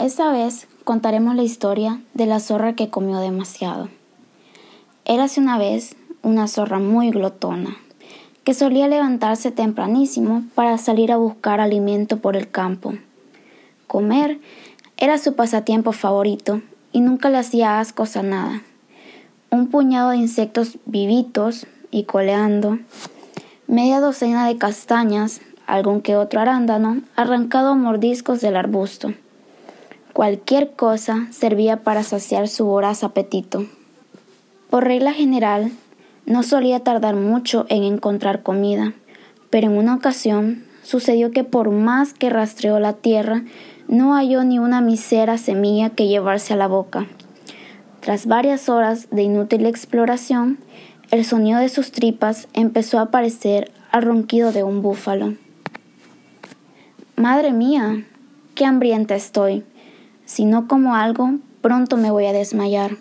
Esta vez contaremos la historia de la zorra que comió demasiado. Érase una vez una zorra muy glotona, que solía levantarse tempranísimo para salir a buscar alimento por el campo. Comer era su pasatiempo favorito y nunca le hacía ascos a nada. Un puñado de insectos vivitos y coleando, media docena de castañas, algún que otro arándano arrancado a mordiscos del arbusto. Cualquier cosa servía para saciar su voraz apetito. Por regla general, no solía tardar mucho en encontrar comida, pero en una ocasión sucedió que por más que rastreó la tierra, no halló ni una misera semilla que llevarse a la boca. Tras varias horas de inútil exploración, el sonido de sus tripas empezó a parecer al ronquido de un búfalo. Madre mía, qué hambrienta estoy. Si no como algo, pronto me voy a desmayar.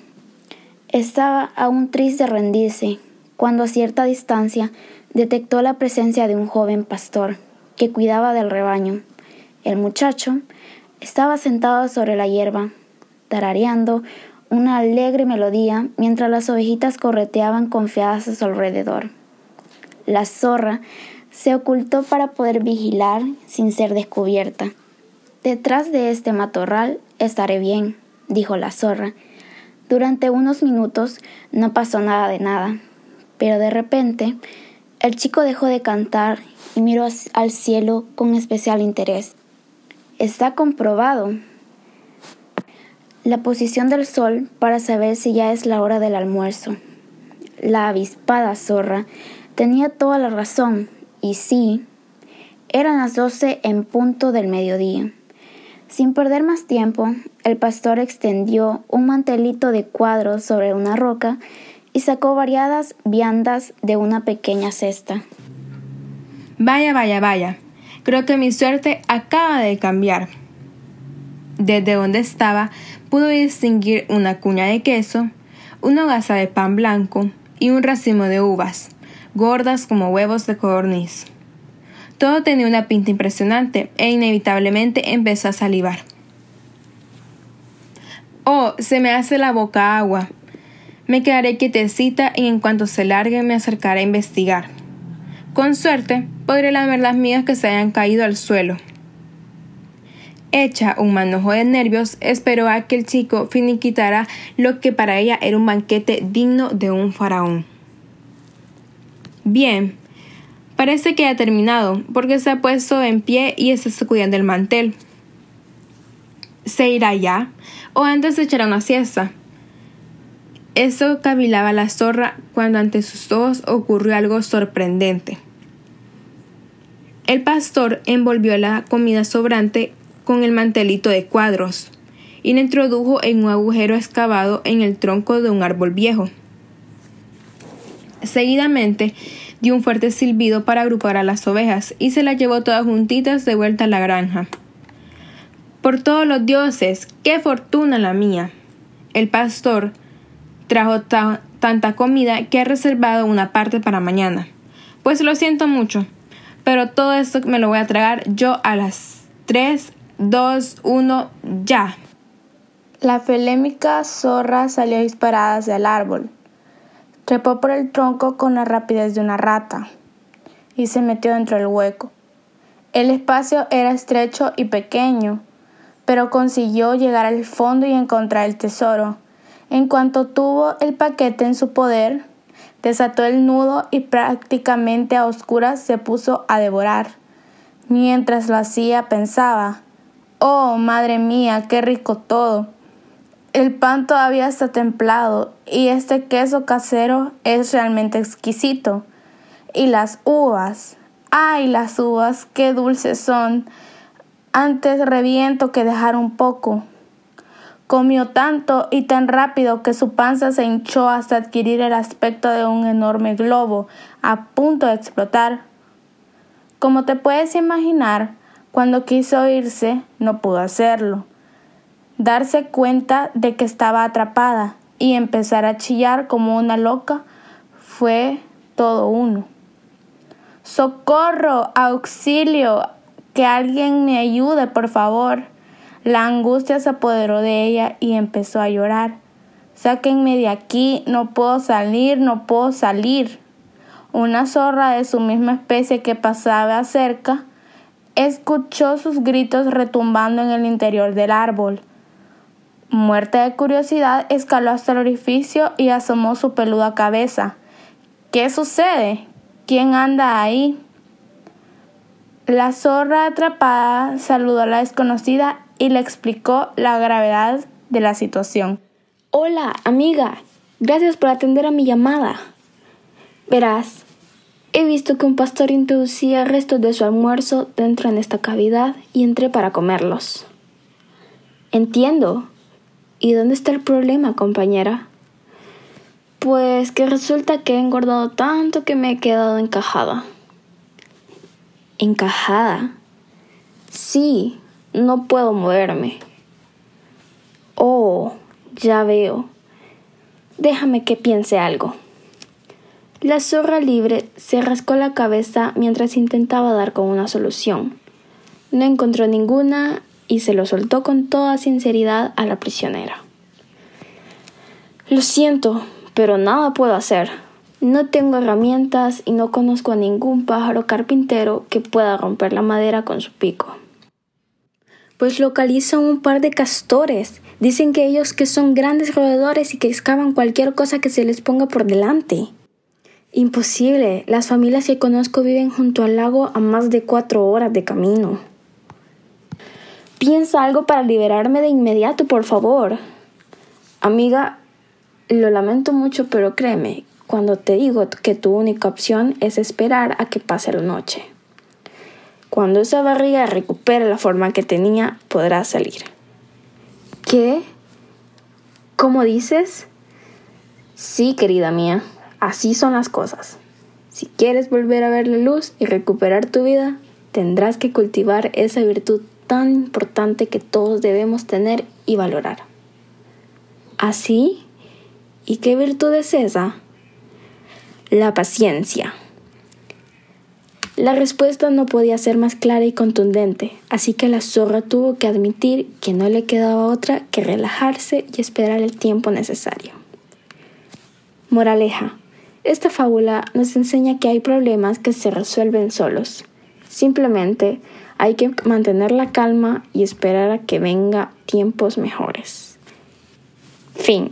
Estaba aún triste de rendirse, cuando a cierta distancia detectó la presencia de un joven pastor que cuidaba del rebaño. El muchacho estaba sentado sobre la hierba, tarareando una alegre melodía mientras las ovejitas correteaban confiadas a su alrededor. La zorra se ocultó para poder vigilar sin ser descubierta. Detrás de este matorral estaré bien, dijo la zorra. Durante unos minutos no pasó nada de nada, pero de repente el chico dejó de cantar y miró al cielo con especial interés. Está comprobado la posición del sol para saber si ya es la hora del almuerzo. La avispada zorra tenía toda la razón, y sí, eran las doce en punto del mediodía. Sin perder más tiempo, el pastor extendió un mantelito de cuadros sobre una roca y sacó variadas viandas de una pequeña cesta. Vaya, vaya, vaya. Creo que mi suerte acaba de cambiar. Desde donde estaba pudo distinguir una cuña de queso, una hogaza de pan blanco y un racimo de uvas, gordas como huevos de codorniz. Todo tenía una pinta impresionante e inevitablemente empezó a salivar. Oh, se me hace la boca agua. Me quedaré quietecita y en cuanto se largue me acercaré a investigar. Con suerte, podré lamer las mías que se hayan caído al suelo. Hecha un manojo de nervios, esperó a que el chico finiquitara lo que para ella era un banquete digno de un faraón. Bien, parece que ha terminado, porque se ha puesto en pie y está sacudiendo el mantel. ¿Se irá ya? ¿O antes se echará una siesta? Eso cavilaba la zorra cuando ante sus ojos ocurrió algo sorprendente. El pastor envolvió la comida sobrante con el mantelito de cuadros y la introdujo en un agujero excavado en el tronco de un árbol viejo. Seguidamente dio un fuerte silbido para agrupar a las ovejas y se las llevó todas juntitas de vuelta a la granja. Por todos los dioses, qué fortuna la mía. El pastor trajo tanta comida que ha reservado una parte para mañana. Pues lo siento mucho, pero todo esto me lo voy a tragar yo a las 3, 2, 1, ya. La felémica zorra salió disparada hacia el árbol. Trepó por el tronco con la rapidez de una rata y se metió dentro del hueco. El espacio era estrecho y pequeño, pero consiguió llegar al fondo y encontrar el tesoro en cuanto tuvo el paquete en su poder, desató el nudo y prácticamente a oscuras se puso a devorar. Mientras lo hacía pensaba, Oh, madre mía, qué rico todo. El pan todavía está templado y este queso casero es realmente exquisito. Y las uvas, ay, las uvas, qué dulces son. Antes reviento que dejar un poco. Comió tanto y tan rápido que su panza se hinchó hasta adquirir el aspecto de un enorme globo a punto de explotar. Como te puedes imaginar, cuando quiso irse no pudo hacerlo. Darse cuenta de que estaba atrapada y empezar a chillar como una loca fue todo uno. ¡Socorro! ¡Auxilio! Que alguien me ayude, por favor. La angustia se apoderó de ella y empezó a llorar. Sáquenme de aquí, no puedo salir, no puedo salir. Una zorra de su misma especie que pasaba cerca escuchó sus gritos retumbando en el interior del árbol. Muerta de curiosidad, escaló hasta el orificio y asomó su peluda cabeza. ¿Qué sucede? ¿Quién anda ahí? La zorra atrapada saludó a la desconocida y le explicó la gravedad de la situación. Hola, amiga. Gracias por atender a mi llamada. Verás, he visto que un pastor introducía restos de su almuerzo dentro de esta cavidad y entré para comerlos. Entiendo. ¿Y dónde está el problema, compañera? Pues que resulta que he engordado tanto que me he quedado encajada. ¿Encajada? Sí, no puedo moverme. Oh, ya veo. Déjame que piense algo. La zorra libre se rascó la cabeza mientras intentaba dar con una solución. No encontró ninguna y se lo soltó con toda sinceridad a la prisionera. Lo siento, pero nada puedo hacer. No tengo herramientas y no conozco a ningún pájaro carpintero que pueda romper la madera con su pico. Pues localiza un par de castores. Dicen que ellos que son grandes roedores y que excavan cualquier cosa que se les ponga por delante. Imposible. Las familias que conozco viven junto al lago a más de cuatro horas de camino. Piensa algo para liberarme de inmediato, por favor. Amiga, lo lamento mucho, pero créeme, cuando te digo que tu única opción es esperar a que pase la noche. Cuando esa barriga recupere la forma que tenía, podrás salir. ¿Qué? ¿Cómo dices? Sí, querida mía, así son las cosas. Si quieres volver a ver la luz y recuperar tu vida, tendrás que cultivar esa virtud tan importante que todos debemos tener y valorar. ¿Así? ¿Y qué virtud es esa? La paciencia. La respuesta no podía ser más clara y contundente, así que la zorra tuvo que admitir que no le quedaba otra que relajarse y esperar el tiempo necesario. Moraleja. Esta fábula nos enseña que hay problemas que se resuelven solos. Simplemente hay que mantener la calma y esperar a que venga tiempos mejores. Fin.